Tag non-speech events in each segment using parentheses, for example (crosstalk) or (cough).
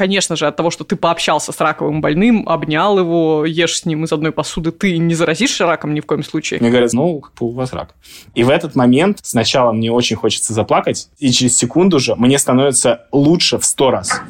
конечно же, от того, что ты пообщался с раковым больным, обнял его, ешь с ним из одной посуды, ты не заразишься раком ни в коем случае. Мне говорят, ну, у вас рак. И в этот момент сначала мне очень хочется заплакать, и через секунду же мне становится лучше в сто раз.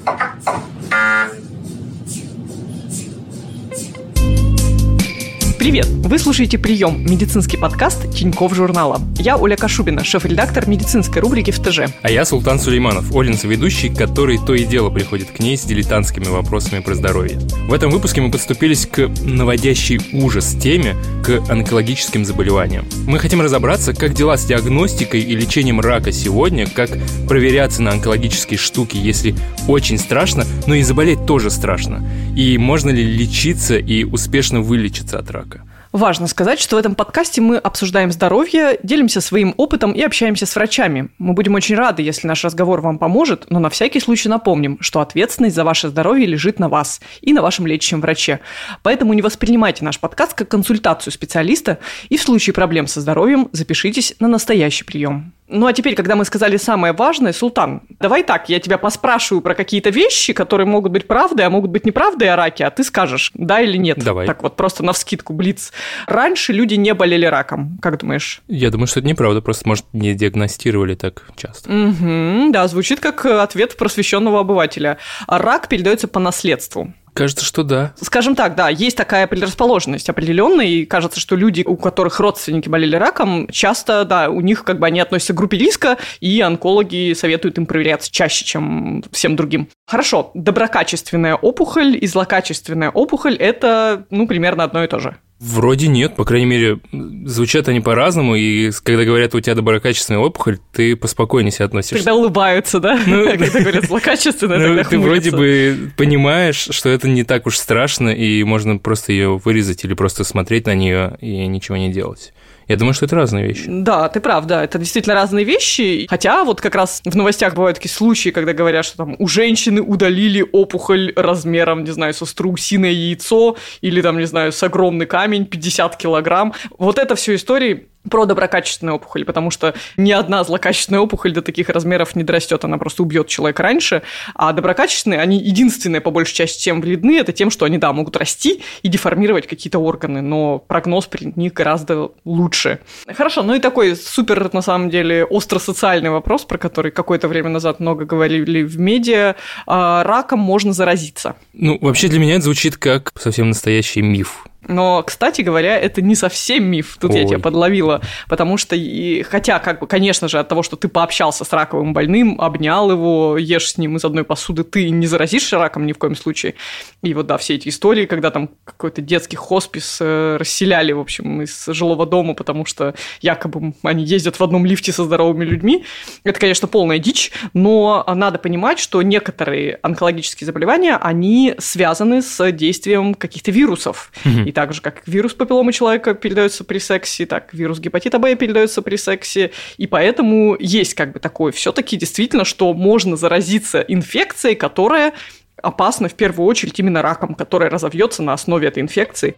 Привет! Вы слушаете «Прием» – медицинский подкаст Тиньков журнала. Я Оля Кашубина, шеф-редактор медицинской рубрики в ТЖ. А я Султан Сулейманов, Олинс ведущий, который то и дело приходит к ней с дилетантскими вопросами про здоровье. В этом выпуске мы подступились к наводящей ужас теме, к онкологическим заболеваниям. Мы хотим разобраться, как дела с диагностикой и лечением рака сегодня, как проверяться на онкологические штуки, если очень страшно, но и заболеть тоже страшно. И можно ли лечиться и успешно вылечиться от рака. Важно сказать, что в этом подкасте мы обсуждаем здоровье, делимся своим опытом и общаемся с врачами. Мы будем очень рады, если наш разговор вам поможет, но на всякий случай напомним, что ответственность за ваше здоровье лежит на вас и на вашем лечащем враче. Поэтому не воспринимайте наш подкаст как консультацию специалиста и в случае проблем со здоровьем запишитесь на настоящий прием. Ну а теперь, когда мы сказали самое важное, Султан, давай так, я тебя поспрашиваю про какие-то вещи, которые могут быть правдой, а могут быть неправдой о раке, а ты скажешь, да или нет. Давай. Так вот, просто на вскидку, блиц. Раньше люди не болели раком, как думаешь? Я думаю, что это неправда, просто, может, не диагностировали так часто. Угу, да, звучит как ответ просвещенного обывателя. Рак передается по наследству. Кажется, что да. Скажем так, да, есть такая предрасположенность определенная, и кажется, что люди, у которых родственники болели раком, часто, да, у них как бы они относятся к группе риска, и онкологи советуют им проверяться чаще, чем всем другим. Хорошо, доброкачественная опухоль и злокачественная опухоль – это, ну, примерно одно и то же. Вроде нет, по крайней мере, звучат они по-разному, и когда говорят, у тебя доброкачественная опухоль, ты поспокойнее себя относишься. Когда улыбаются, да? Ну, (laughs) когда говорят злокачественная, ну, тогда Ты вроде бы понимаешь, что это не так уж страшно, и можно просто ее вырезать или просто смотреть на нее и ничего не делать. Я думаю, что это разные вещи. Да, ты прав, да, это действительно разные вещи. Хотя вот как раз в новостях бывают такие случаи, когда говорят, что там у женщины удалили опухоль размером, не знаю, со страусиное яйцо или там, не знаю, с огромный камень 50 килограмм. Вот это все истории про доброкачественную опухоль, потому что ни одна злокачественная опухоль до таких размеров не дорастет, она просто убьет человека раньше, а доброкачественные, они единственные, по большей части, чем вредны, это тем, что они, да, могут расти и деформировать какие-то органы, но прогноз при них гораздо лучше. Хорошо, ну и такой супер, на самом деле, остро-социальный вопрос, про который какое-то время назад много говорили в медиа, а, раком можно заразиться. Ну, вообще для меня это звучит как совсем настоящий миф. Но, кстати говоря, это не совсем миф, тут Ой. я тебя подловила, потому что, и, хотя, как бы, конечно же, от того, что ты пообщался с раковым больным, обнял его, ешь с ним из одной посуды, ты не заразишься раком ни в коем случае. И вот, да, все эти истории, когда там какой-то детский хоспис э, расселяли, в общем, из жилого дома, потому что якобы они ездят в одном лифте со здоровыми людьми, это, конечно, полная дичь, но надо понимать, что некоторые онкологические заболевания, они связаны с действием каких-то вирусов. Угу. И так же, как вирус папилломы человека передается при сексе, так вирус гепатита Б передается при сексе. И поэтому есть как бы такое все-таки действительно, что можно заразиться инфекцией, которая опасна в первую очередь именно раком, которая разовьется на основе этой инфекции.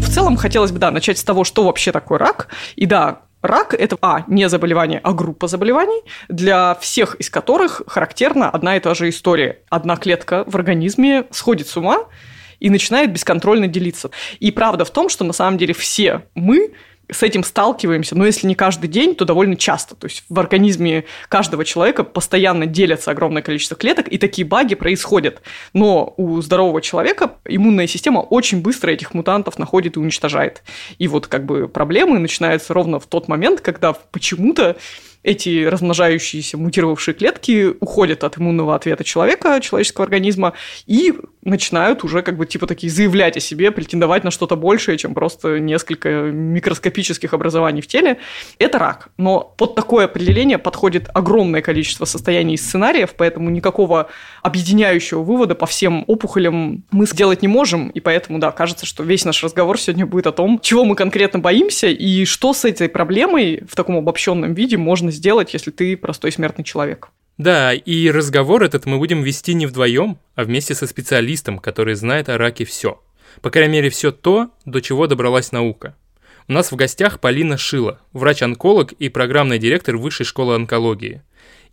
В целом хотелось бы, да, начать с того, что вообще такое рак. И да, Рак – это, а, не заболевание, а группа заболеваний, для всех из которых характерна одна и та же история. Одна клетка в организме сходит с ума и начинает бесконтрольно делиться. И правда в том, что на самом деле все мы с этим сталкиваемся, но если не каждый день, то довольно часто. То есть в организме каждого человека постоянно делятся огромное количество клеток, и такие баги происходят. Но у здорового человека иммунная система очень быстро этих мутантов находит и уничтожает. И вот как бы проблемы начинаются ровно в тот момент, когда почему-то эти размножающиеся мутировавшие клетки уходят от иммунного ответа человека, человеческого организма, и начинают уже как бы типа такие заявлять о себе, претендовать на что-то большее, чем просто несколько микроскопических образований в теле. Это рак. Но под такое определение подходит огромное количество состояний и сценариев, поэтому никакого объединяющего вывода по всем опухолям мы сделать не можем, и поэтому, да, кажется, что весь наш разговор сегодня будет о том, чего мы конкретно боимся и что с этой проблемой в таком обобщенном виде можно сделать, если ты простой смертный человек. Да, и разговор этот мы будем вести не вдвоем, а вместе со специалистом, который знает о раке все. По крайней мере, все то, до чего добралась наука. У нас в гостях Полина Шила, врач-онколог и программный директор Высшей школы онкологии.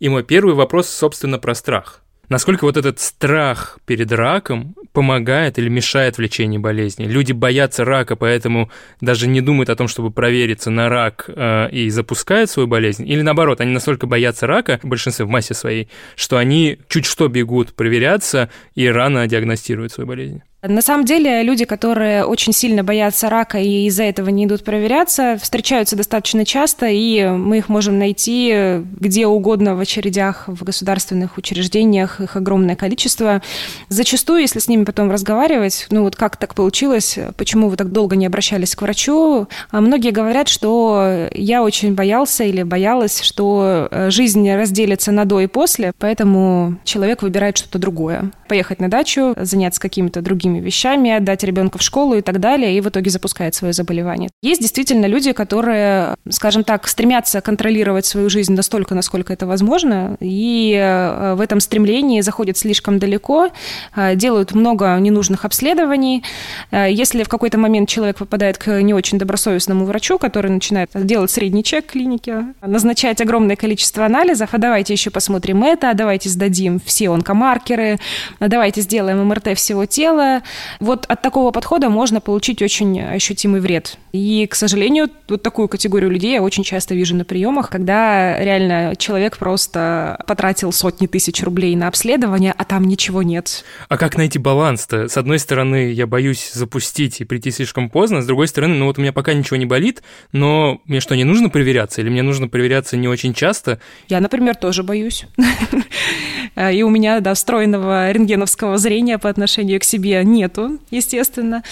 И мой первый вопрос, собственно, про страх. Насколько вот этот страх перед раком помогает или мешает в лечении болезни? Люди боятся рака, поэтому даже не думают о том, чтобы провериться на рак э, и запускают свою болезнь? Или наоборот, они настолько боятся рака, в большинстве, в массе своей, что они чуть что бегут проверяться и рано диагностируют свою болезнь? На самом деле люди, которые очень сильно боятся рака и из-за этого не идут проверяться, встречаются достаточно часто, и мы их можем найти где угодно в очередях, в государственных учреждениях, их огромное количество. Зачастую, если с ними потом разговаривать, ну вот как так получилось, почему вы так долго не обращались к врачу, а многие говорят, что я очень боялся или боялась, что э, жизнь разделится на до и после, поэтому человек выбирает что-то другое. Поехать на дачу, заняться какими-то другими другими вещами, отдать ребенка в школу и так далее, и в итоге запускает свое заболевание. Есть действительно люди, которые, скажем так, стремятся контролировать свою жизнь настолько, насколько это возможно, и э, в этом стремлении заходят слишком далеко, э, делают много ненужных обследований. Э, если в какой-то момент человек попадает к не очень добросовестному врачу, который начинает делать средний чек клиники, назначать огромное количество анализов, а давайте еще посмотрим это, давайте сдадим все онкомаркеры, давайте сделаем МРТ всего тела, вот от такого подхода можно получить очень ощутимый вред. И, к сожалению, вот такую категорию людей я очень часто вижу на приемах, когда реально человек просто потратил сотни тысяч рублей на обследование, а там ничего нет. А как найти баланс-то? С одной стороны, я боюсь запустить и прийти слишком поздно, с другой стороны, ну вот у меня пока ничего не болит, но мне что, не нужно проверяться? Или мне нужно проверяться не очень часто? Я, например, тоже боюсь. (laughs) И у меня, да, встроенного рентгеновского зрения по отношению к себе нету, естественно.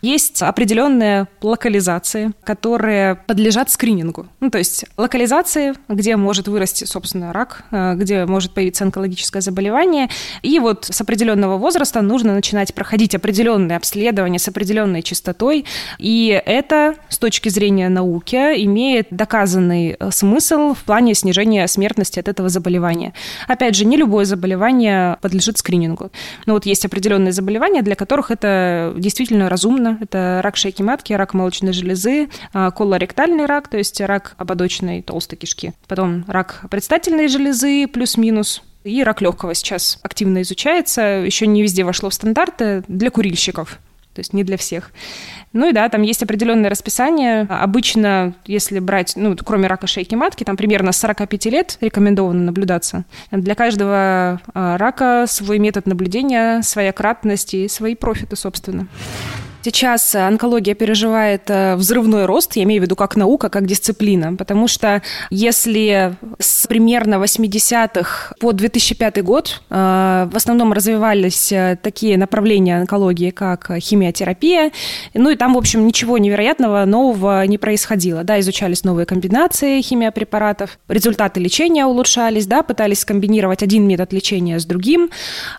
Есть определенные локализации, которые подлежат скринингу. Ну, то есть локализации, где может вырасти, собственно, рак, э, где может появиться онкологическое заболевание. И вот с определенного возраста нужно начинать проходить определенные обследования с определенной частотой. И это, с точки зрения науки, имеет доказанный э, смысл в плане снижения смертности от этого заболевания. Опять же, не любое заболевание подлежит скринингу. Но вот есть определенные заболевания, для которых это действительно разумно. Это рак шейки матки, рак молочной железы, а, колоректальный рак, то есть рак ободочной толстой кишки. Потом рак предстательной железы плюс-минус, и рак легкого сейчас активно изучается, еще не везде вошло в стандарты для курильщиков то есть не для всех. Ну и да, там есть определенное расписание. Обычно, если брать, ну, кроме рака шейки матки, там примерно с 45 лет рекомендовано наблюдаться. Для каждого а, рака свой метод наблюдения, своя кратность и свои профиты, собственно. Сейчас онкология переживает э, взрывной рост, я имею в виду как наука, как дисциплина, потому что если с примерно 80-х по 2005 год э, в основном развивались э, такие направления онкологии, как химиотерапия, ну и там, в общем, ничего невероятного, нового не происходило, да, изучались новые комбинации химиопрепаратов, результаты лечения улучшались, да, пытались скомбинировать один метод лечения с другим,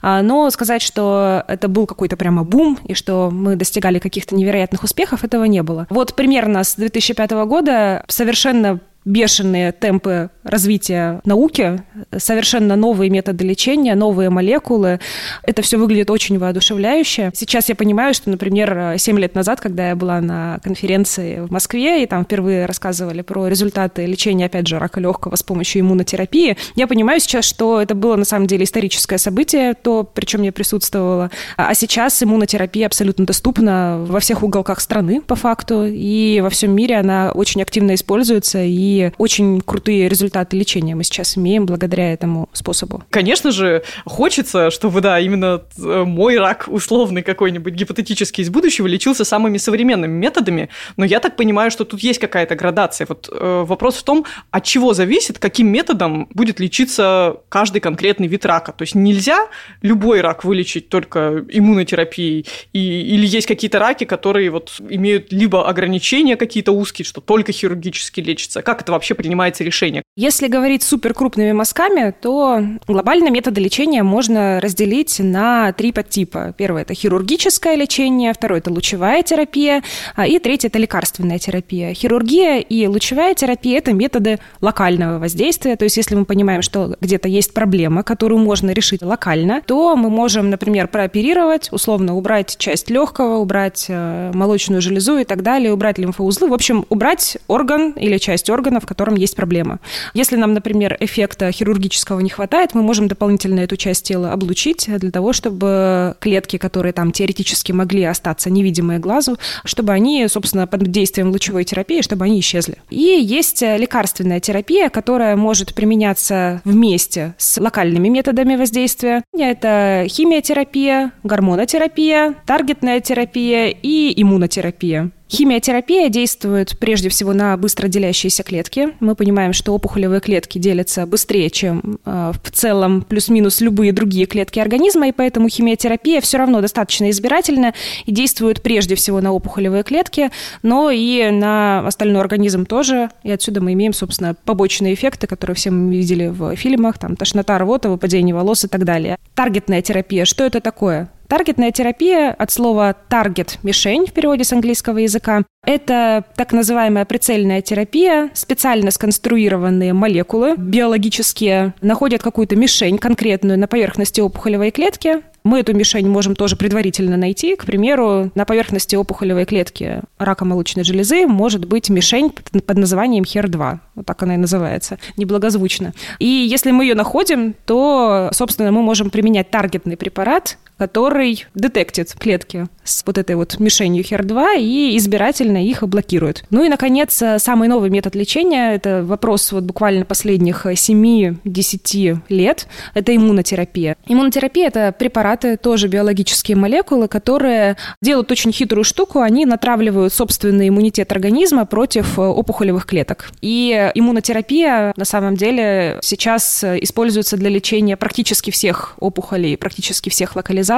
но сказать, что это был какой-то прямо бум, и что мы достигали достигали каких-то невероятных успехов, этого не было. Вот примерно с 2005 года совершенно бешеные темпы развития науки, совершенно новые методы лечения, новые молекулы. Это все выглядит очень воодушевляюще. Сейчас я понимаю, что, например, 7 лет назад, когда я была на конференции в Москве, и там впервые рассказывали про результаты лечения, опять же, рака легкого с помощью иммунотерапии, я понимаю сейчас, что это было на самом деле историческое событие, то, причем я присутствовала. А сейчас иммунотерапия абсолютно доступна во всех уголках страны, по факту, и во всем мире она очень активно используется, и очень крутые результаты лечения мы сейчас имеем благодаря этому способу. Конечно же, хочется, чтобы, да, именно э, мой рак условный какой-нибудь гипотетический из будущего лечился самыми современными методами, но я так понимаю, что тут есть какая-то градация. Вот э, вопрос в том, от чего зависит, каким методом будет лечиться каждый конкретный вид рака. То есть нельзя любой рак вылечить только иммунотерапией, и, или есть какие-то раки, которые вот имеют либо ограничения какие-то узкие, что только хирургически лечится. Как это вообще принимается решение? Если говорить супер крупными мазками, то глобально методы лечения можно разделить на три подтипа. Первое – это хирургическое лечение, второе – это лучевая терапия, а, и третье – это лекарственная терапия. Хирургия и лучевая терапия – это методы локального воздействия, то есть если мы понимаем, что где-то есть проблема, которую можно решить локально, то мы можем, например, прооперировать, условно убрать часть легкого, убрать э, молочную железу и так далее, убрать лимфоузлы, в общем, убрать орган или часть органа, органа, в котором есть проблема. Если нам, например, эффекта хирургического не хватает, мы можем дополнительно эту часть тела облучить для того, чтобы клетки, которые там теоретически могли остаться невидимые глазу, чтобы они, собственно, под действием лучевой терапии, чтобы они исчезли. И есть лекарственная терапия, которая может применяться вместе с локальными методами воздействия. Это химиотерапия, гормонотерапия, таргетная терапия и иммунотерапия. Химиотерапия действует прежде всего на быстро делящиеся клетки. Мы понимаем, что опухолевые клетки делятся быстрее, чем э, в целом плюс-минус любые другие клетки организма, и поэтому химиотерапия все равно достаточно избирательна и действует прежде всего на опухолевые клетки, но и на остальной организм тоже. И отсюда мы имеем, собственно, побочные эффекты, которые все мы видели в фильмах, там тошнота, рвота, выпадение волос и так далее. Таргетная терапия. Что это такое? Таргетная терапия от слова target – мишень в переводе с английского языка. Это так называемая прицельная терапия. Специально сконструированные молекулы биологические находят какую-то мишень конкретную на поверхности опухолевой клетки, мы эту мишень можем тоже предварительно найти. К примеру, на поверхности опухолевой клетки рака молочной железы может быть мишень под названием HER2. Вот так она и называется. Неблагозвучно. И если мы ее находим, то, собственно, мы можем применять таргетный препарат, который детектит клетки с вот этой вот мишенью HER2 и избирательно их блокирует. Ну и, наконец, самый новый метод лечения, это вопрос вот буквально последних 7-10 лет, это иммунотерапия. Иммунотерапия – это препараты, тоже биологические молекулы, которые делают очень хитрую штуку, они натравливают собственный иммунитет организма против опухолевых клеток. И иммунотерапия, на самом деле, сейчас используется для лечения практически всех опухолей, практически всех локализаций.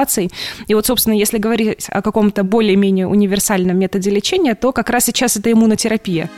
И вот, собственно, если говорить о каком-то более-менее универсальном методе лечения, то как раз сейчас это иммунотерапия.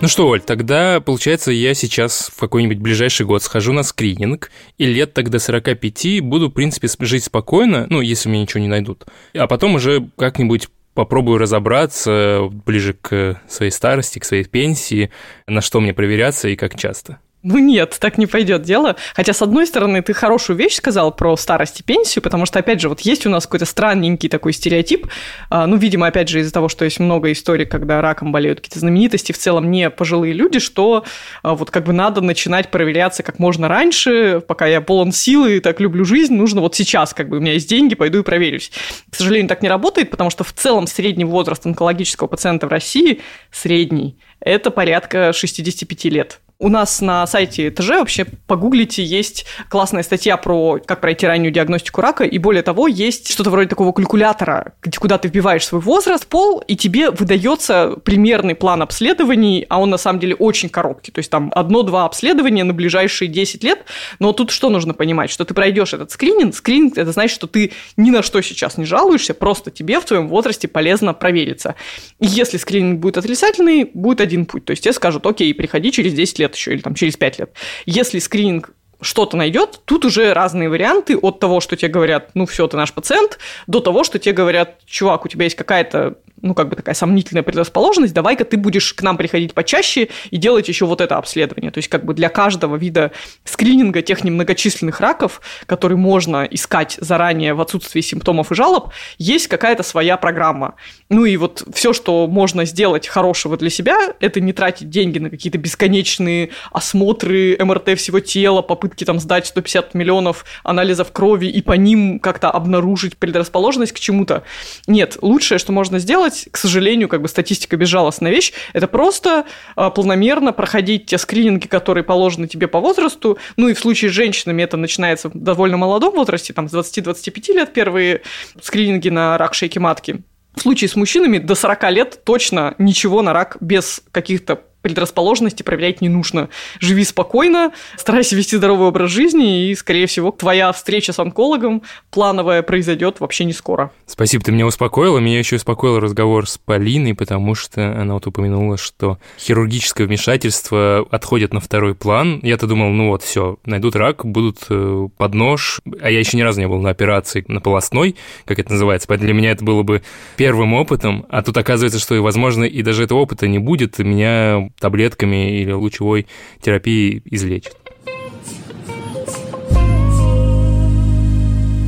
Ну что, Оль, тогда, получается, я сейчас в какой-нибудь ближайший год схожу на скрининг, и лет тогда 45 буду, в принципе, жить спокойно, ну, если мне ничего не найдут. А потом уже как-нибудь попробую разобраться ближе к своей старости, к своей пенсии, на что мне проверяться и как часто. Ну нет, так не пойдет дело. Хотя, с одной стороны, ты хорошую вещь сказал про старость и пенсию, потому что, опять же, вот есть у нас какой-то странненький такой стереотип, а, ну, видимо, опять же, из-за того, что есть много историй, когда раком болеют какие-то знаменитости, в целом не пожилые люди, что а, вот как бы надо начинать проверяться как можно раньше, пока я полон силы и так люблю жизнь, нужно вот сейчас, как бы у меня есть деньги, пойду и проверюсь. К сожалению, так не работает, потому что в целом средний возраст онкологического пациента в России средний – это порядка 65 лет. У нас на сайте ТЖ вообще погуглите, есть классная статья про как пройти раннюю диагностику рака, и более того, есть что-то вроде такого калькулятора, где, куда ты вбиваешь свой возраст, пол, и тебе выдается примерный план обследований, а он на самом деле очень короткий. То есть там одно-два обследования на ближайшие 10 лет. Но тут что нужно понимать? Что ты пройдешь этот скрининг. Скрининг – это значит, что ты ни на что сейчас не жалуешься, просто тебе в твоем возрасте полезно провериться. И если скрининг будет отрицательный, будет один путь. То есть тебе скажут, окей, приходи через 10 лет лет еще или там через 5 лет. Если скрининг что-то найдет, тут уже разные варианты от того, что тебе говорят, ну все, ты наш пациент, до того, что тебе говорят, чувак, у тебя есть какая-то ну, как бы такая сомнительная предрасположенность, давай-ка ты будешь к нам приходить почаще и делать еще вот это обследование. То есть, как бы для каждого вида скрининга тех немногочисленных раков, которые можно искать заранее в отсутствии симптомов и жалоб, есть какая-то своя программа. Ну и вот все, что можно сделать хорошего для себя, это не тратить деньги на какие-то бесконечные осмотры МРТ всего тела, попытки там сдать 150 миллионов анализов крови и по ним как-то обнаружить предрасположенность к чему-то. Нет, лучшее, что можно сделать, делать, к сожалению, как бы статистика безжалостная вещь, это просто а, планомерно проходить те скрининги, которые положены тебе по возрасту. Ну и в случае с женщинами это начинается в довольно молодом возрасте, там с 20-25 лет первые скрининги на рак шейки матки. В случае с мужчинами до 40 лет точно ничего на рак без каких-то предрасположенности проверять не нужно. Живи спокойно, старайся вести здоровый образ жизни, и, скорее всего, твоя встреча с онкологом плановая произойдет вообще не скоро. Спасибо, ты меня успокоила. Меня еще успокоил разговор с Полиной, потому что она вот упомянула, что хирургическое вмешательство отходит на второй план. Я-то думал, ну вот, все, найдут рак, будут э, под нож. А я еще ни разу не был на операции на полостной, как это называется. Поэтому для меня это было бы первым опытом. А тут оказывается, что, возможно, и даже этого опыта не будет. Меня таблетками или лучевой терапией излечит.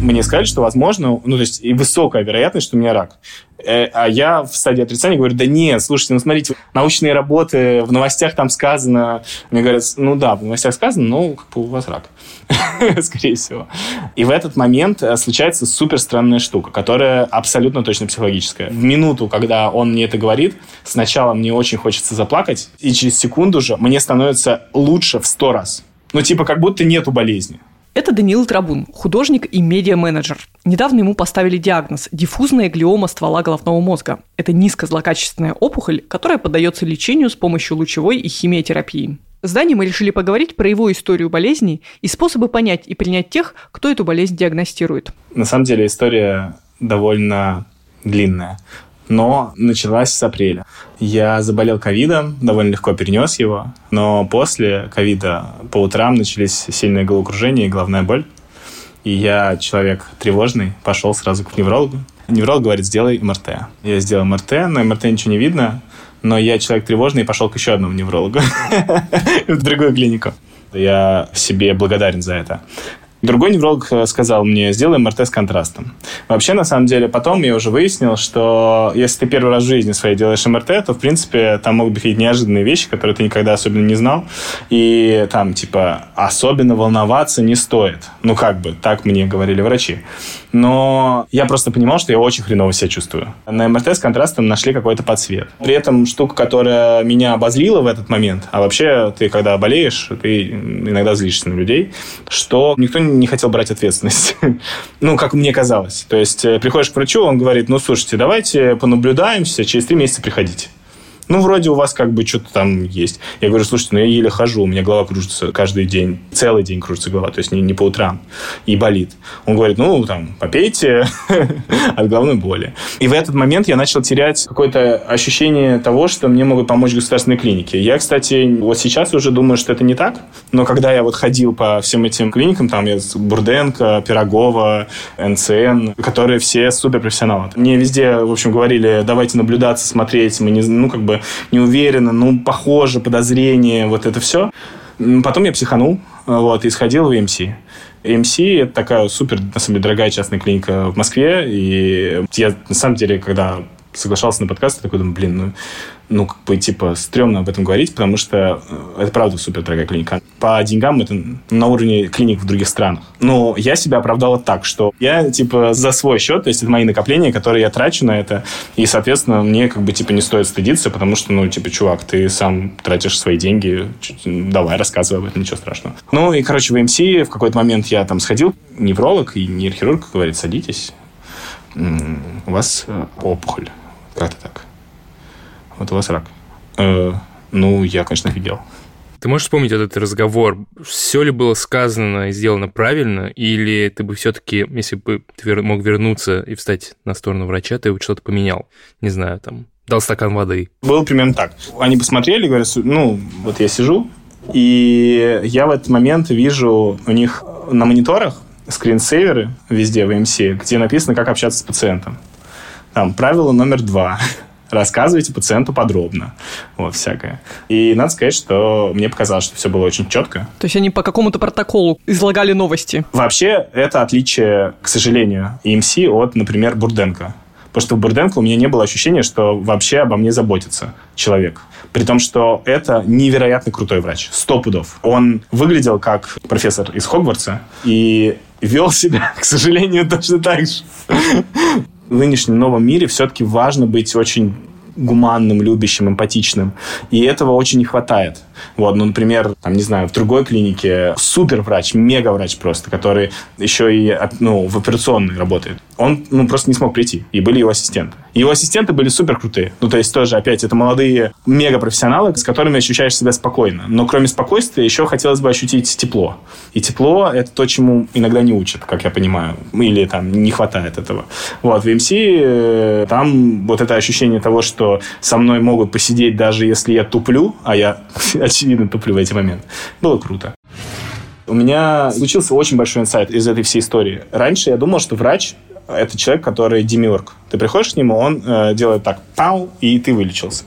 Мне сказали, что возможно, ну то есть и высокая вероятность, что у меня рак. Э, а я в стадии отрицания говорю, да нет, слушайте, ну смотрите, научные работы, в новостях там сказано. Мне говорят, ну да, в новостях сказано, но как бы у вас рак. (laughs) Скорее всего. И в этот момент э, случается супер странная штука, которая абсолютно точно психологическая. В минуту, когда он мне это говорит, сначала мне очень хочется заплакать, и через секунду же мне становится лучше в сто раз. Ну, типа, как будто нету болезни. Это Даниил Трабун, художник и медиа-менеджер. Недавно ему поставили диагноз – диффузная глиома ствола головного мозга. Это низкозлокачественная опухоль, которая поддается лечению с помощью лучевой и химиотерапии. С Даней мы решили поговорить про его историю болезни и способы понять и принять тех, кто эту болезнь диагностирует. На самом деле история довольно длинная но началась с апреля. Я заболел ковидом, довольно легко перенес его, но после ковида по утрам начались сильные головокружения и головная боль. И я человек тревожный, пошел сразу к неврологу. Невролог говорит, сделай МРТ. Я сделал МРТ, на МРТ ничего не видно, но я человек тревожный и пошел к еще одному неврологу (laughs) в другую клинику. Я себе благодарен за это. Другой невролог э, сказал мне, сделай МРТ с контрастом. Вообще, на самом деле, потом я уже выяснил, что если ты первый раз в жизни своей делаешь МРТ, то, в принципе, там могут быть какие-то неожиданные вещи, которые ты никогда особенно не знал. И там, типа, особенно волноваться не стоит. Ну, как бы, так мне говорили врачи. Но я просто понимал, что я очень хреново себя чувствую. На МРТ с контрастом нашли какой-то подсвет. При этом штука, которая меня обозлила в этот момент, а вообще ты, когда болеешь, ты иногда злишься на людей, что никто не хотел брать ответственность. (laughs) ну, как мне казалось. То есть э, приходишь к врачу, он говорит, ну, слушайте, давайте понаблюдаемся, через три месяца приходите ну, вроде у вас как бы что-то там есть. Я говорю, слушайте, ну я еле хожу, у меня голова кружится каждый день, целый день кружится голова, то есть не, не по утрам, и болит. Он говорит, ну, там, попейте (laughs) от головной боли. И в этот момент я начал терять какое-то ощущение того, что мне могут помочь государственные клиники. Я, кстати, вот сейчас уже думаю, что это не так, но когда я вот ходил по всем этим клиникам, там я Бурденко, Пирогова, НЦН, которые все суперпрофессионалы. Мне везде, в общем, говорили, давайте наблюдаться, смотреть, мы не, ну, как бы не уверенно, ну, похоже, подозрение, вот это все. Потом я психанул, вот, и сходил в EMC. EMC – это такая супер, на самом деле, дорогая частная клиника в Москве, и я, на самом деле, когда соглашался на подкаст, я такой думаю, блин, ну, ну, как бы, типа, стрёмно об этом говорить, потому что э, это, правда, супер дорогая клиника. По деньгам это на уровне клиник в других странах. Но я себя оправдала так, что я, типа, за свой счет, то есть это мои накопления, которые я трачу на это, и, соответственно, мне, как бы, типа, не стоит стыдиться, потому что, ну, типа, чувак, ты сам тратишь свои деньги, давай, рассказывай об этом, ничего страшного. Ну, и, короче, в МС в какой-то момент я там сходил, невролог и нейрохирург говорит, садитесь, у вас э, опухоль. Как-то так. Вот у вас рак. Э, ну, я, конечно, офигел. Ты можешь вспомнить этот разговор? Все ли было сказано и сделано правильно? Или ты бы все-таки, если бы ты мог вернуться и встать на сторону врача, ты бы что-то поменял? Не знаю, там, дал стакан воды. Было примерно так. Они посмотрели, говорят, ну, вот я сижу, и я в этот момент вижу у них на мониторах скринсейверы везде в MC, где написано, как общаться с пациентом. Там, правило номер два. Рассказывайте пациенту подробно. Вот, всякое. И надо сказать, что мне показалось, что все было очень четко. То есть они по какому-то протоколу излагали новости? Вообще, это отличие, к сожалению, EMC от, например, Бурденко. Потому что в Бурденко у меня не было ощущения, что вообще обо мне заботится человек. При том, что это невероятно крутой врач. Сто пудов. Он выглядел как профессор из Хогвартса и вел себя, (laughs) к сожалению, (laughs) точно так же в нынешнем новом мире все-таки важно быть очень гуманным, любящим, эмпатичным. И этого очень не хватает. Вот, ну, например, там, не знаю, в другой клинике супер врач, мега врач просто, который еще и ну, в операционной работает. Он ну, просто не смог прийти. И были его ассистенты. Его ассистенты были супер крутые. Ну, то есть тоже, опять, это молодые мега профессионалы, с которыми ощущаешь себя спокойно. Но кроме спокойствия еще хотелось бы ощутить тепло. И тепло — это то, чему иногда не учат, как я понимаю. Или там не хватает этого. Вот, в МС э, там вот это ощущение того, что со мной могут посидеть даже если я туплю, а я (laughs) очевидно туплю в эти моменты. Было круто. У меня случился очень большой инсайт из этой всей истории. Раньше я думал, что врач – это человек, который демиург. Ты приходишь к нему, он э, делает так, пау, и ты вылечился.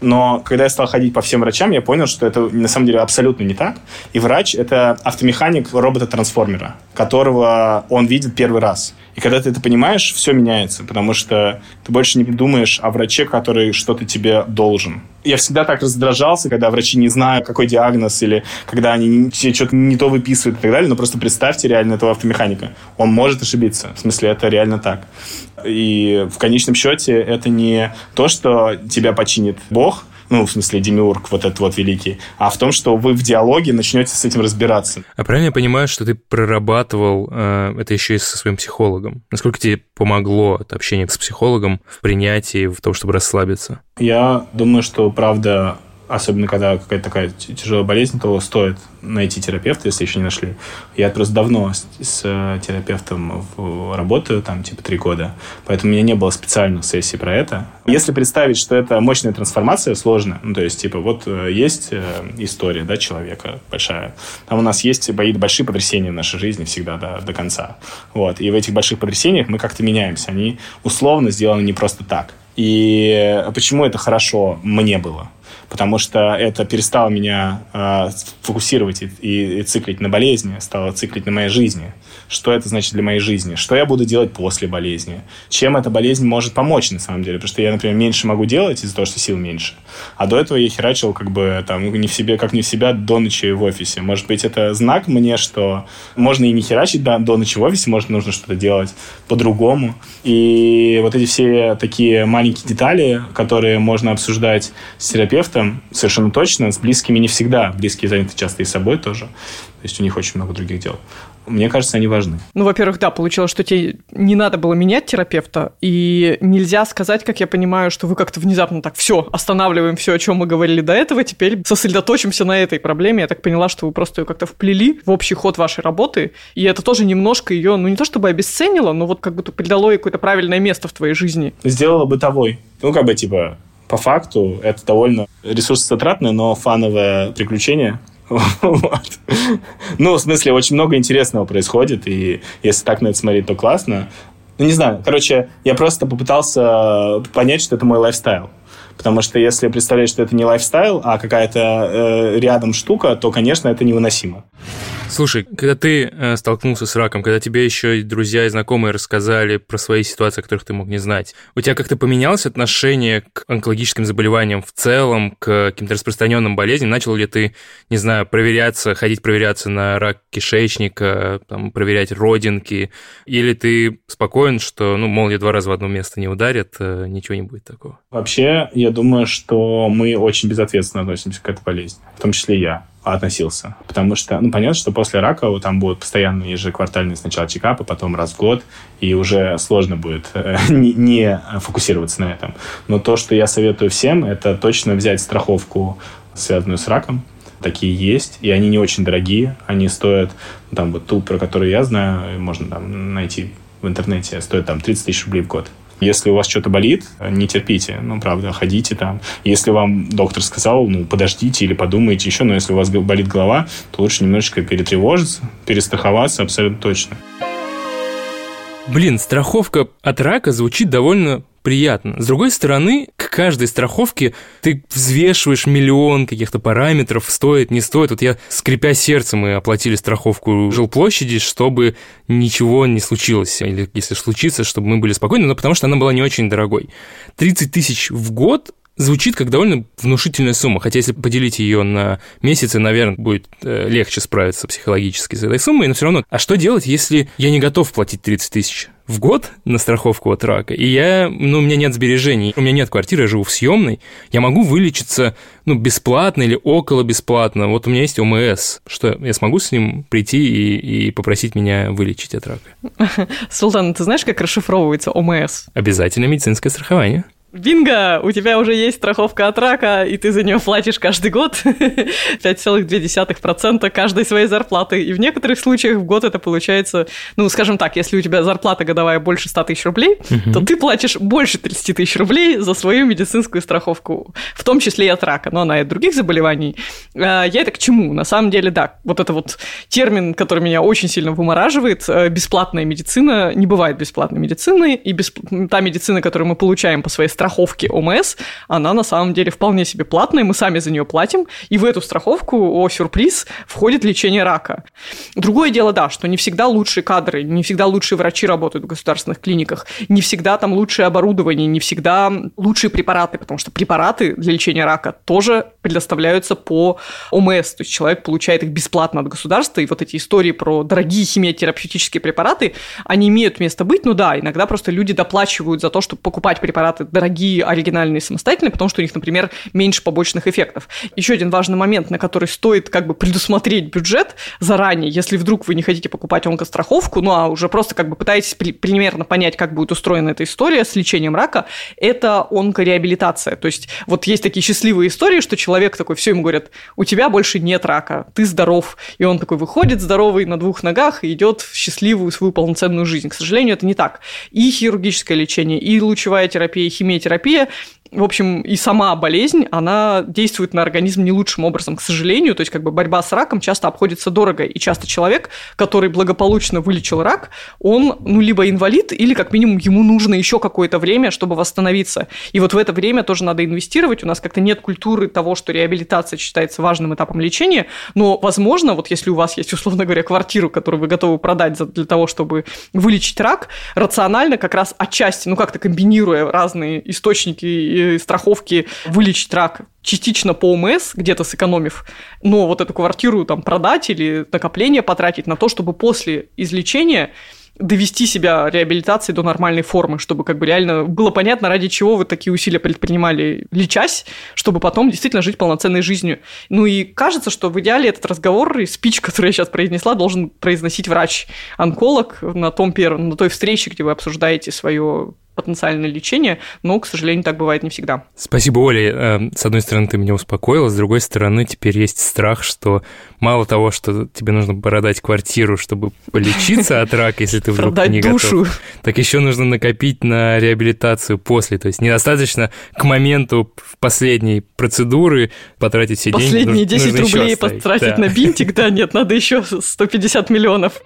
Но когда я стал ходить по всем врачам, я понял, что это на самом деле абсолютно не так. И врач – это автомеханик робота-трансформера, которого он видит первый раз. И когда ты это понимаешь, все меняется, потому что ты больше не думаешь о враче, который что-то тебе должен. Я всегда так раздражался, когда врачи не знают, какой диагноз, или когда они что-то не то выписывают и так далее. Но просто представьте реально этого автомеханика. Он может ошибиться. В смысле, это реально так. И в конечном счете это не то, что тебя починит Бог, ну, в смысле, демиург вот этот вот великий, а в том, что вы в диалоге начнете с этим разбираться. А правильно я понимаю, что ты прорабатывал э, это еще и со своим психологом? Насколько тебе помогло это общение с психологом в принятии, в том, чтобы расслабиться? Я думаю, что, правда, особенно когда какая-то такая тяжелая болезнь, то стоит найти терапевта, если еще не нашли. Я просто давно с, с э, терапевтом в, работаю, там, типа, три года, поэтому у меня не было специальных сессий про это. Если представить, что это мощная трансформация, сложно. Ну, то есть, типа, вот э, есть э, история, да, человека большая. Там у нас есть большие потрясения в нашей жизни всегда, да, до конца. Вот. И в этих больших потрясениях мы как-то меняемся. Они условно сделаны не просто так. И почему это хорошо мне было? Потому что это перестало меня э, фокусировать и, и, и циклить на болезни, стало циклить на моей жизни. Что это значит для моей жизни? Что я буду делать после болезни? Чем эта болезнь может помочь, на самом деле? Потому что я, например, меньше могу делать из-за того, что сил меньше. А до этого я херачил как бы там не в себе, как не в себя до ночи в офисе. Может быть, это знак мне, что можно и не херачить до, до ночи в офисе, может, нужно что-то делать по-другому. И вот эти все такие маленькие детали, которые можно обсуждать с терапевтом, совершенно точно. С близкими не всегда. Близкие заняты часто и собой тоже. То есть у них очень много других дел. Мне кажется, они важны. Ну, во-первых, да, получилось, что тебе не надо было менять терапевта, и нельзя сказать, как я понимаю, что вы как-то внезапно так все, останавливаем все, о чем мы говорили до этого, теперь сосредоточимся на этой проблеме. Я так поняла, что вы просто ее как-то вплели в общий ход вашей работы, и это тоже немножко ее, ну, не то чтобы обесценило, но вот как будто придало ей какое-то правильное место в твоей жизни. Сделала бытовой. Ну, как бы, типа, по факту это довольно ресурсозатратное, но фановое приключение. Вот. Ну, в смысле, очень много интересного происходит, и если так на это смотреть, то классно. Ну, не знаю. Короче, я просто попытался понять, что это мой lifestyle. Потому что если представлять, что это не lifestyle, а какая-то э, рядом штука, то, конечно, это невыносимо. Слушай, когда ты э, столкнулся с раком, когда тебе еще и друзья и знакомые рассказали про свои ситуации, о которых ты мог не знать, у тебя как-то поменялось отношение к онкологическим заболеваниям в целом, к каким-то распространенным болезням? Начал ли ты, не знаю, проверяться, ходить проверяться на рак кишечника, там, проверять родинки? Или ты спокоен, что, ну, мол, я два раза в одно место не ударят, э, ничего не будет такого? Вообще, я думаю, что мы очень безответственно относимся к этой болезни, в том числе я относился. Потому что, ну, понятно, что после рака там будут постоянные ежеквартальные сначала чекапы, потом раз в год, и уже сложно будет э, (laughs) не, не фокусироваться на этом. Но то, что я советую всем, это точно взять страховку, связанную с раком. Такие есть, и они не очень дорогие. Они стоят, ну, там вот ту, про которую я знаю, можно там найти в интернете, стоит там 30 тысяч рублей в год. Если у вас что-то болит, не терпите. Ну, правда, ходите там. Если вам доктор сказал, ну, подождите или подумайте еще, но если у вас болит голова, то лучше немножечко перетревожиться, перестраховаться абсолютно точно. Блин, страховка от рака звучит довольно приятно. С другой стороны, к каждой страховке ты взвешиваешь миллион каких-то параметров, стоит, не стоит. Вот я, скрипя сердце, мы оплатили страховку жилплощади, чтобы ничего не случилось. Или если случится, чтобы мы были спокойны, но потому что она была не очень дорогой. 30 тысяч в год звучит как довольно внушительная сумма. Хотя если поделить ее на месяцы, наверное, будет э, легче справиться психологически с этой суммой. Но все равно, а что делать, если я не готов платить 30 тысяч? в год на страховку от рака, и я, ну, у меня нет сбережений, у меня нет квартиры, я живу в съемной, я могу вылечиться, ну, бесплатно или около бесплатно. Вот у меня есть ОМС, что я смогу с ним прийти и, и попросить меня вылечить от рака. (laughs) Султан, ты знаешь, как расшифровывается ОМС? Обязательно медицинское страхование. Бинго! У тебя уже есть страховка от рака, и ты за нее платишь каждый год (laughs) 5,2% каждой своей зарплаты. И в некоторых случаях в год это получается, ну, скажем так, если у тебя зарплата годовая больше 100 тысяч рублей, угу. то ты платишь больше 30 тысяч рублей за свою медицинскую страховку, в том числе и от рака, но она и от других заболеваний. А, я это к чему? На самом деле, да, вот это вот термин, который меня очень сильно вымораживает, э, бесплатная медицина, не бывает бесплатной медицины, и бесп... та медицина, которую мы получаем по своей страховки ОМС, она на самом деле вполне себе платная, мы сами за нее платим, и в эту страховку, о сюрприз, входит лечение рака. Другое дело, да, что не всегда лучшие кадры, не всегда лучшие врачи работают в государственных клиниках, не всегда там лучшее оборудование, не всегда лучшие препараты, потому что препараты для лечения рака тоже предоставляются по ОМС, то есть человек получает их бесплатно от государства, и вот эти истории про дорогие химиотерапевтические препараты, они имеют место быть, ну да, иногда просто люди доплачивают за то, чтобы покупать препараты дорогие, оригинальные, самостоятельные, потому что у них, например, меньше побочных эффектов. Еще один важный момент, на который стоит как бы предусмотреть бюджет заранее, если вдруг вы не хотите покупать онкостраховку, ну а уже просто как бы пытаетесь при- примерно понять, как будет устроена эта история с лечением рака, это онкореабилитация. То есть вот есть такие счастливые истории, что человек такой, все ему говорят, у тебя больше нет рака, ты здоров. И он такой выходит здоровый на двух ногах и идет в счастливую свою полноценную жизнь. К сожалению, это не так. И хирургическое лечение, и лучевая терапия, и химиотерапия в общем, и сама болезнь, она действует на организм не лучшим образом, к сожалению. То есть, как бы борьба с раком часто обходится дорого. И часто человек, который благополучно вылечил рак, он, ну, либо инвалид, или, как минимум, ему нужно еще какое-то время, чтобы восстановиться. И вот в это время тоже надо инвестировать. У нас как-то нет культуры того, что реабилитация считается важным этапом лечения. Но, возможно, вот если у вас есть, условно говоря, квартиру, которую вы готовы продать для того, чтобы вылечить рак, рационально как раз отчасти, ну, как-то комбинируя разные источники страховки вылечить рак частично по ОМС, где-то сэкономив, но вот эту квартиру там продать или накопление потратить на то, чтобы после излечения довести себя реабилитацией до нормальной формы, чтобы как бы реально было понятно, ради чего вы такие усилия предпринимали, лечась, чтобы потом действительно жить полноценной жизнью. Ну и кажется, что в идеале этот разговор и спич, который я сейчас произнесла, должен произносить врач-онколог на том первом, на той встрече, где вы обсуждаете свое потенциальное лечение, но, к сожалению, так бывает не всегда. Спасибо, Оля. Э, с одной стороны, ты меня успокоила, с другой стороны, теперь есть страх, что мало того, что тебе нужно продать квартиру, чтобы полечиться от рака, если ты вдруг не готов, так еще нужно накопить на реабилитацию после. То есть недостаточно к моменту последней процедуры потратить все деньги. Последние 10 рублей потратить на бинтик, да, нет, надо еще 150 миллионов.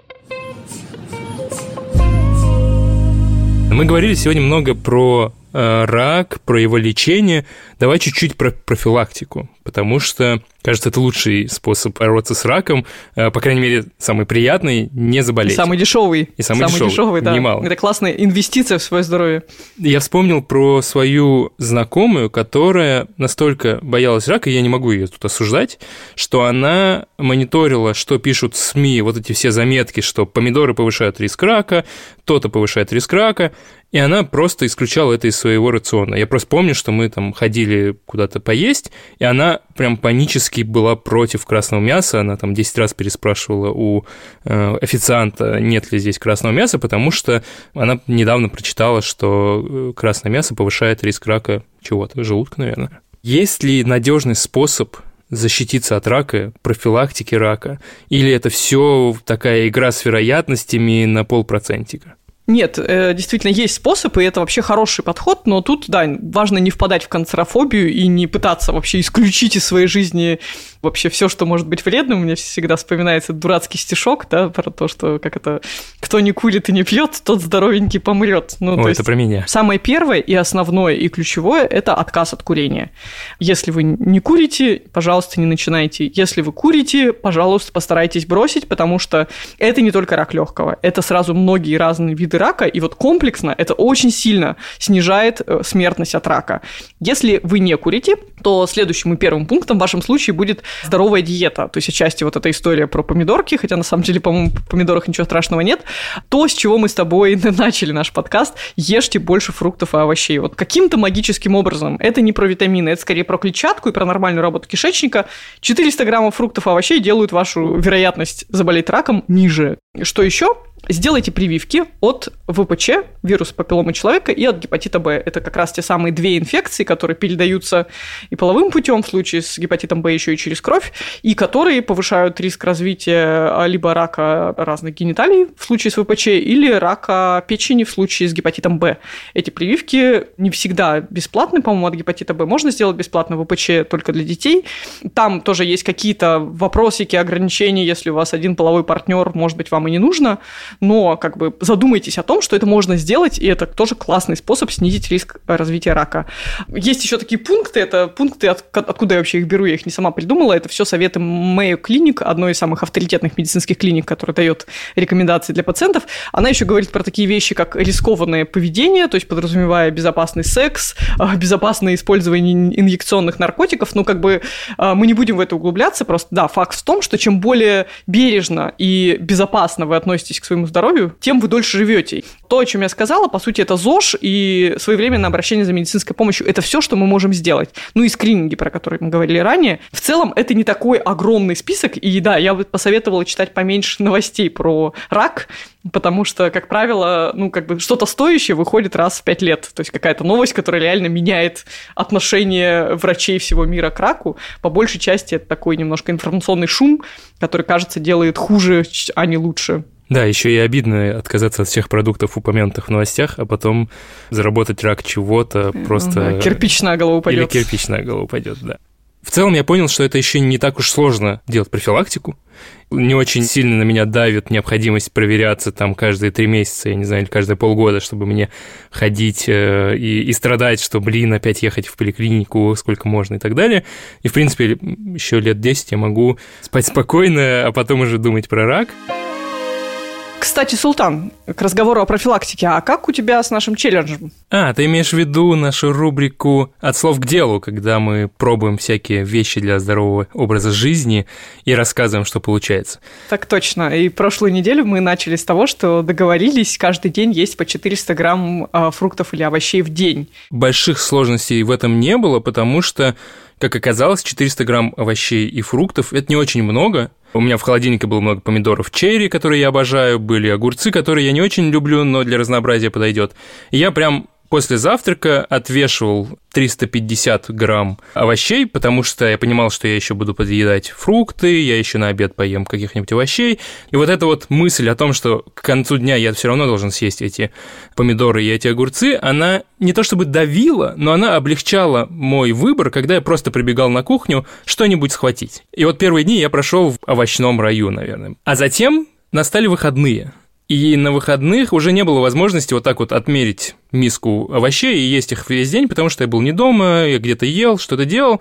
Мы говорили сегодня много про рак, про его лечение. Давай чуть-чуть про профилактику, потому что Кажется, это лучший способ бороться с раком, э, по крайней мере, самый приятный, не заболеть. И самый дешевый. И самый, самый дешевый, дешевый да. Немало. Это классная инвестиция в свое здоровье. Я вспомнил про свою знакомую, которая настолько боялась рака, и я не могу ее тут осуждать, что она мониторила, что пишут СМИ, вот эти все заметки, что помидоры повышают риск рака, то-то повышает риск рака, и она просто исключала это из своего рациона. Я просто помню, что мы там ходили куда-то поесть, и она прям панически была против красного мяса. Она там 10 раз переспрашивала у э, официанта, нет ли здесь красного мяса, потому что она недавно прочитала, что э, красное мясо повышает риск рака чего-то, желудка, наверное. Есть ли надежный способ защититься от рака, профилактики рака, или это все такая игра с вероятностями на полпроцентика? Нет, э, действительно есть способ, и это вообще хороший подход, но тут, да, важно не впадать в канцерофобию и не пытаться вообще исключить из своей жизни вообще все, что может быть вредным. Мне всегда вспоминается дурацкий стишок, да, про то, что как это кто не курит и не пьет, тот здоровенький помрет. Ну, О, это про меня. Самое первое и основное и ключевое – это отказ от курения. Если вы не курите, пожалуйста, не начинайте. Если вы курите, пожалуйста, постарайтесь бросить, потому что это не только рак легкого, это сразу многие разные виды рака, и вот комплексно это очень сильно снижает э, смертность от рака. Если вы не курите, то следующим и первым пунктом в вашем случае будет здоровая диета, то есть отчасти вот эта история про помидорки, хотя на самом деле, по-моему, в помидорах ничего страшного нет, то, с чего мы с тобой (laughs) начали наш подкаст, ешьте больше фруктов и овощей. Вот каким-то магическим образом, это не про витамины, это скорее про клетчатку и про нормальную работу кишечника, 400 граммов фруктов и овощей делают вашу вероятность заболеть раком ниже. Что еще? Сделайте прививки от ВПЧ, вируса папилломы человека, и от гепатита Б. Это как раз те самые две инфекции, которые передаются и половым путем, в случае с гепатитом Б еще и через кровь, и которые повышают риск развития а, либо рака разных гениталий в случае с ВПЧ, или рака печени в случае с гепатитом Б. Эти прививки не всегда бесплатны, по-моему, от гепатита Б. Можно сделать бесплатно ВПЧ только для детей. Там тоже есть какие-то вопросики, ограничения, если у вас один половой партнер, может быть, вам и не нужно, но как бы задумайтесь о том, том, что это можно сделать, и это тоже классный способ снизить риск развития рака. Есть еще такие пункты, это пункты, от, откуда я вообще их беру, я их не сама придумала, это все советы Mayo Clinic, одной из самых авторитетных медицинских клиник, которая дает рекомендации для пациентов. Она еще говорит про такие вещи, как рискованное поведение, то есть подразумевая безопасный секс, а, безопасное использование инъекционных наркотиков. Ну, как бы а, мы не будем в это углубляться, просто, да, факт в том, что чем более бережно и безопасно вы относитесь к своему здоровью, тем вы дольше живете. То, о чем я сказала, по сути, это ЗОЖ и своевременное обращение за медицинской помощью. Это все, что мы можем сделать. Ну и скрининги, про которые мы говорили ранее. В целом, это не такой огромный список. И да, я бы посоветовала читать поменьше новостей про рак, потому что, как правило, ну, как бы что-то стоящее выходит раз в пять лет. То есть какая-то новость, которая реально меняет отношение врачей всего мира к раку. По большей части это такой немножко информационный шум, который, кажется, делает хуже, а не лучше. Да, еще и обидно отказаться от всех продуктов, упомянутых в новостях, а потом заработать рак чего-то просто... Кирпич на голову упадет. Или кирпич на голову упадет, да. В целом я понял, что это еще не так уж сложно делать профилактику. Не очень сильно на меня давит необходимость проверяться там каждые три месяца, я не знаю, или каждые полгода, чтобы мне ходить э, и, и страдать, что, блин, опять ехать в поликлинику, сколько можно и так далее. И, в принципе, еще лет 10 я могу спать спокойно, а потом уже думать про рак. Кстати, Султан, к разговору о профилактике, а как у тебя с нашим челленджем? А, ты имеешь в виду нашу рубрику «От слов к делу», когда мы пробуем всякие вещи для здорового образа жизни и рассказываем, что получается. Так точно. И прошлую неделю мы начали с того, что договорились каждый день есть по 400 грамм а, фруктов или овощей в день. Больших сложностей в этом не было, потому что как оказалось, 400 грамм овощей и фруктов – это не очень много. У меня в холодильнике было много помидоров черри, которые я обожаю, были огурцы, которые я не очень люблю, но для разнообразия подойдет. И я прям после завтрака отвешивал 350 грамм овощей, потому что я понимал, что я еще буду подъедать фрукты, я еще на обед поем каких-нибудь овощей. И вот эта вот мысль о том, что к концу дня я все равно должен съесть эти помидоры и эти огурцы, она не то чтобы давила, но она облегчала мой выбор, когда я просто прибегал на кухню что-нибудь схватить. И вот первые дни я прошел в овощном раю, наверное. А затем настали выходные – и на выходных уже не было возможности вот так вот отмерить миску овощей и есть их весь день, потому что я был не дома, я где-то ел, что-то делал.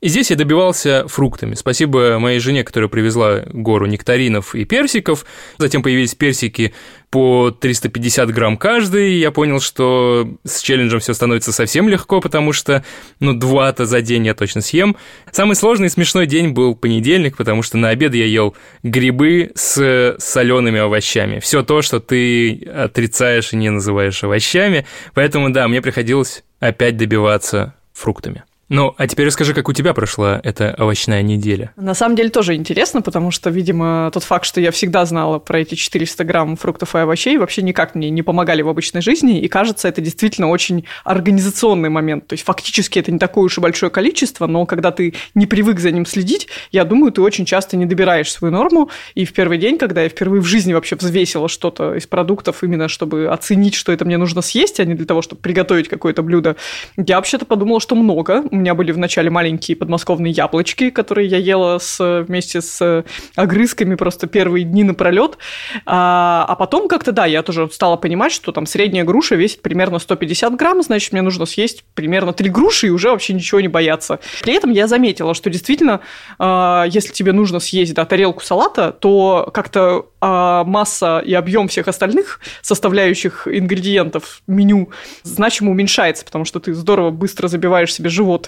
И здесь я добивался фруктами. Спасибо моей жене, которая привезла гору нектаринов и персиков. Затем появились персики по 350 грамм каждый. Я понял, что с челленджем все становится совсем легко, потому что, ну, два-то за день я точно съем. Самый сложный и смешной день был понедельник, потому что на обед я ел грибы с солеными овощами. Все то, что ты отрицаешь и не называешь овощами. Поэтому, да, мне приходилось опять добиваться фруктами. Ну, а теперь расскажи, как у тебя прошла эта овощная неделя. На самом деле тоже интересно, потому что, видимо, тот факт, что я всегда знала про эти 400 грамм фруктов и овощей, вообще никак мне не помогали в обычной жизни, и кажется, это действительно очень организационный момент. То есть фактически это не такое уж и большое количество, но когда ты не привык за ним следить, я думаю, ты очень часто не добираешь свою норму. И в первый день, когда я впервые в жизни вообще взвесила что-то из продуктов, именно чтобы оценить, что это мне нужно съесть, а не для того, чтобы приготовить какое-то блюдо, я вообще-то подумала, что много меня были вначале маленькие подмосковные яблочки, которые я ела с, вместе с огрызками просто первые дни напролет. А, а потом как-то, да, я тоже стала понимать, что там средняя груша весит примерно 150 грамм, значит, мне нужно съесть примерно 3 груши и уже вообще ничего не бояться. При этом я заметила, что действительно, а, если тебе нужно съесть да, тарелку салата, то как-то а масса и объем всех остальных составляющих ингредиентов меню значимо уменьшается, потому что ты здорово быстро забиваешь себе живот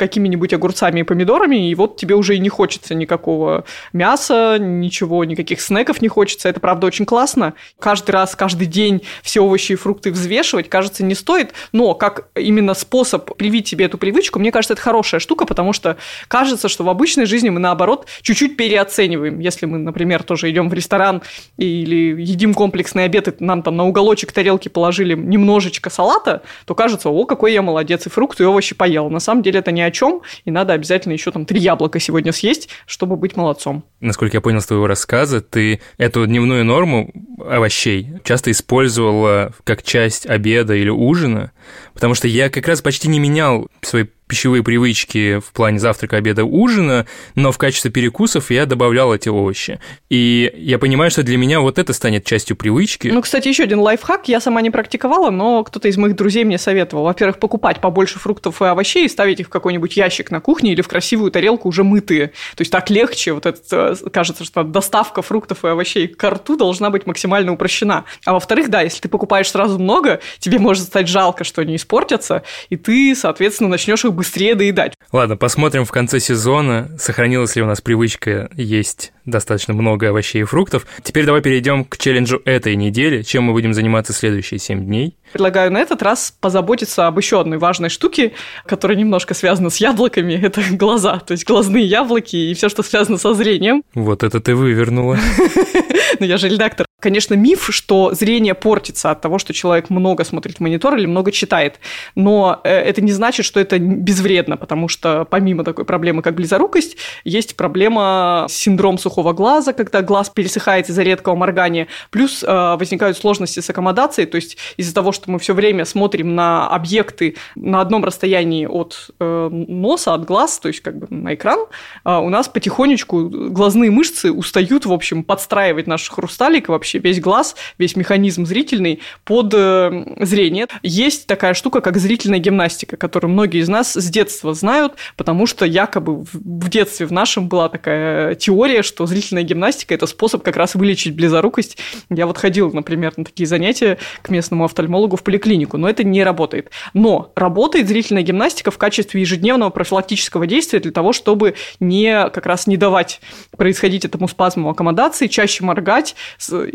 какими-нибудь огурцами и помидорами, и вот тебе уже и не хочется никакого мяса, ничего, никаких снеков не хочется. Это, правда, очень классно. Каждый раз, каждый день все овощи и фрукты взвешивать, кажется, не стоит, но как именно способ привить себе эту привычку, мне кажется, это хорошая штука, потому что кажется, что в обычной жизни мы, наоборот, чуть-чуть переоцениваем. Если мы, например, тоже идем в ресторан или едим комплексный обед, и нам там на уголочек тарелки положили немножечко салата, то кажется, о, какой я молодец, и фрукты, и овощи поел. На самом деле это ни о чем, и надо обязательно еще там три яблока сегодня съесть, чтобы быть молодцом. Насколько я понял с твоего рассказа, ты эту дневную норму овощей часто использовала как часть обеда или ужина, потому что я как раз почти не менял свой пищевые привычки в плане завтрака, обеда, ужина, но в качестве перекусов я добавлял эти овощи. И я понимаю, что для меня вот это станет частью привычки. Ну, кстати, еще один лайфхак. Я сама не практиковала, но кто-то из моих друзей мне советовал. Во-первых, покупать побольше фруктов и овощей и ставить их в какой-нибудь ящик на кухне или в красивую тарелку уже мытые. То есть так легче. Вот это кажется, что доставка фруктов и овощей к рту должна быть максимально упрощена. А во-вторых, да, если ты покупаешь сразу много, тебе может стать жалко, что они испортятся, и ты, соответственно, начнешь их быстрее доедать. Ладно, посмотрим в конце сезона, сохранилась ли у нас привычка есть достаточно много овощей и фруктов. Теперь давай перейдем к челленджу этой недели, чем мы будем заниматься следующие 7 дней. Предлагаю на этот раз позаботиться об еще одной важной штуке, которая немножко связана с яблоками. (laughs) Это глаза, то есть глазные яблоки и все, что связано со зрением. Вот это ты вывернула. (laughs) Но я же редактор. Конечно, миф, что зрение портится от того, что человек много смотрит монитор или много читает. Но э, это не значит, что это безвредно, потому что помимо такой проблемы, как близорукость, есть проблема синдром сухого глаза, когда глаз пересыхает из-за редкого моргания. Плюс э, возникают сложности с аккомодацией, то есть из-за того, что мы все время смотрим на объекты на одном расстоянии от э, носа, от глаз, то есть как бы на экран, у нас потихонечку глазные мышцы устают, в общем, подстраивать наш хрусталик вообще вообще весь глаз, весь механизм зрительный под э, зрение. Есть такая штука, как зрительная гимнастика, которую многие из нас с детства знают, потому что якобы в детстве в нашем была такая теория, что зрительная гимнастика – это способ как раз вылечить близорукость. Я вот ходил, например, на такие занятия к местному офтальмологу в поликлинику, но это не работает. Но работает зрительная гимнастика в качестве ежедневного профилактического действия для того, чтобы не как раз не давать происходить этому спазму аккомодации, чаще моргать,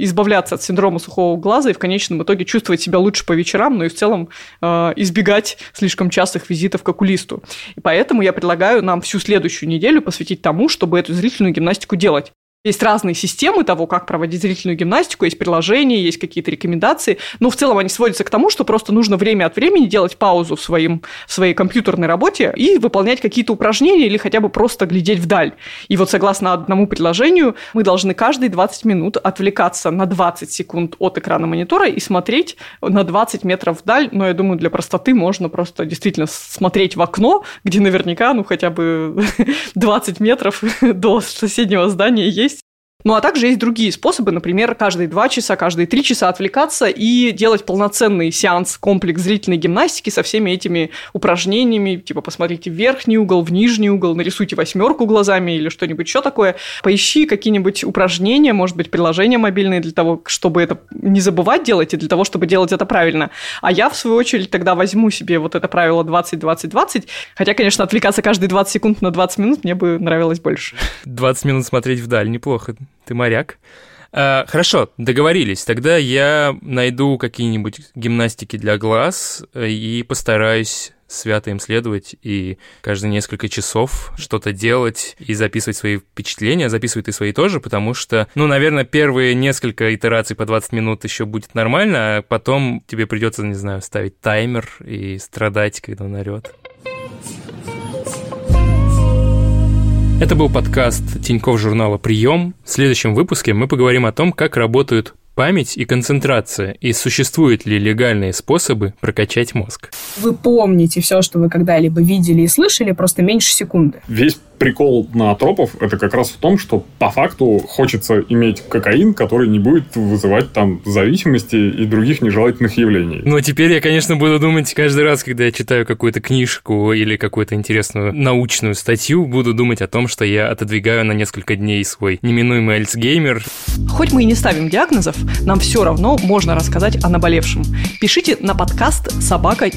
избавляться от синдрома сухого глаза и в конечном итоге чувствовать себя лучше по вечерам, но и в целом э, избегать слишком частых визитов к окулисту. И поэтому я предлагаю нам всю следующую неделю посвятить тому, чтобы эту зрительную гимнастику делать. Есть разные системы того, как проводить зрительную гимнастику, есть приложения, есть какие-то рекомендации, но в целом они сводятся к тому, что просто нужно время от времени делать паузу в, своим, в своей компьютерной работе и выполнять какие-то упражнения или хотя бы просто глядеть вдаль. И вот согласно одному предложению, мы должны каждые 20 минут отвлекаться на 20 секунд от экрана монитора и смотреть на 20 метров вдаль, но я думаю, для простоты можно просто действительно смотреть в окно, где наверняка, ну, хотя бы (laughs) 20 метров (laughs) до соседнего здания есть, ну а также есть другие способы, например, каждые два часа, каждые три часа отвлекаться и делать полноценный сеанс, комплекс зрительной гимнастики со всеми этими упражнениями, типа посмотрите в верхний угол, в нижний угол, нарисуйте восьмерку глазами или что-нибудь еще такое. Поищи какие-нибудь упражнения, может быть, приложения мобильные для того, чтобы это не забывать делать и для того, чтобы делать это правильно. А я, в свою очередь, тогда возьму себе вот это правило 20-20-20, хотя, конечно, отвлекаться каждые 20 секунд на 20 минут мне бы нравилось больше. (laughs) 20 минут смотреть вдаль, неплохо. Ты моряк. А, хорошо, договорились. Тогда я найду какие-нибудь гимнастики для глаз э, и постараюсь свято им следовать и каждые несколько часов что-то делать и записывать свои впечатления, записывай ты свои тоже, потому что, ну, наверное, первые несколько итераций по 20 минут еще будет нормально, а потом тебе придется, не знаю, ставить таймер и страдать, когда он орет. Это был подкаст Тиньков журнала «Прием». В следующем выпуске мы поговорим о том, как работают память и концентрация, и существуют ли легальные способы прокачать мозг. Вы помните все, что вы когда-либо видели и слышали, просто меньше секунды. Весь прикол на тропов это как раз в том, что по факту хочется иметь кокаин, который не будет вызывать там зависимости и других нежелательных явлений. Ну, теперь я, конечно, буду думать каждый раз, когда я читаю какую-то книжку или какую-то интересную научную статью, буду думать о том, что я отодвигаю на несколько дней свой неминуемый альцгеймер. Хоть мы и не ставим диагнозов, нам все равно можно рассказать о наболевшем. Пишите на подкаст собака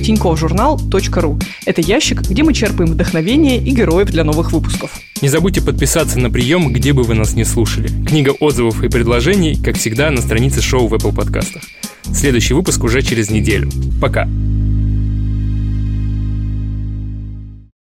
ру. Это ящик, где мы черпаем вдохновение и героев для новых выпусков выпусков. Не забудьте подписаться на прием, где бы вы нас не слушали. Книга отзывов и предложений, как всегда, на странице шоу в Apple подкастах. Следующий выпуск уже через неделю. Пока.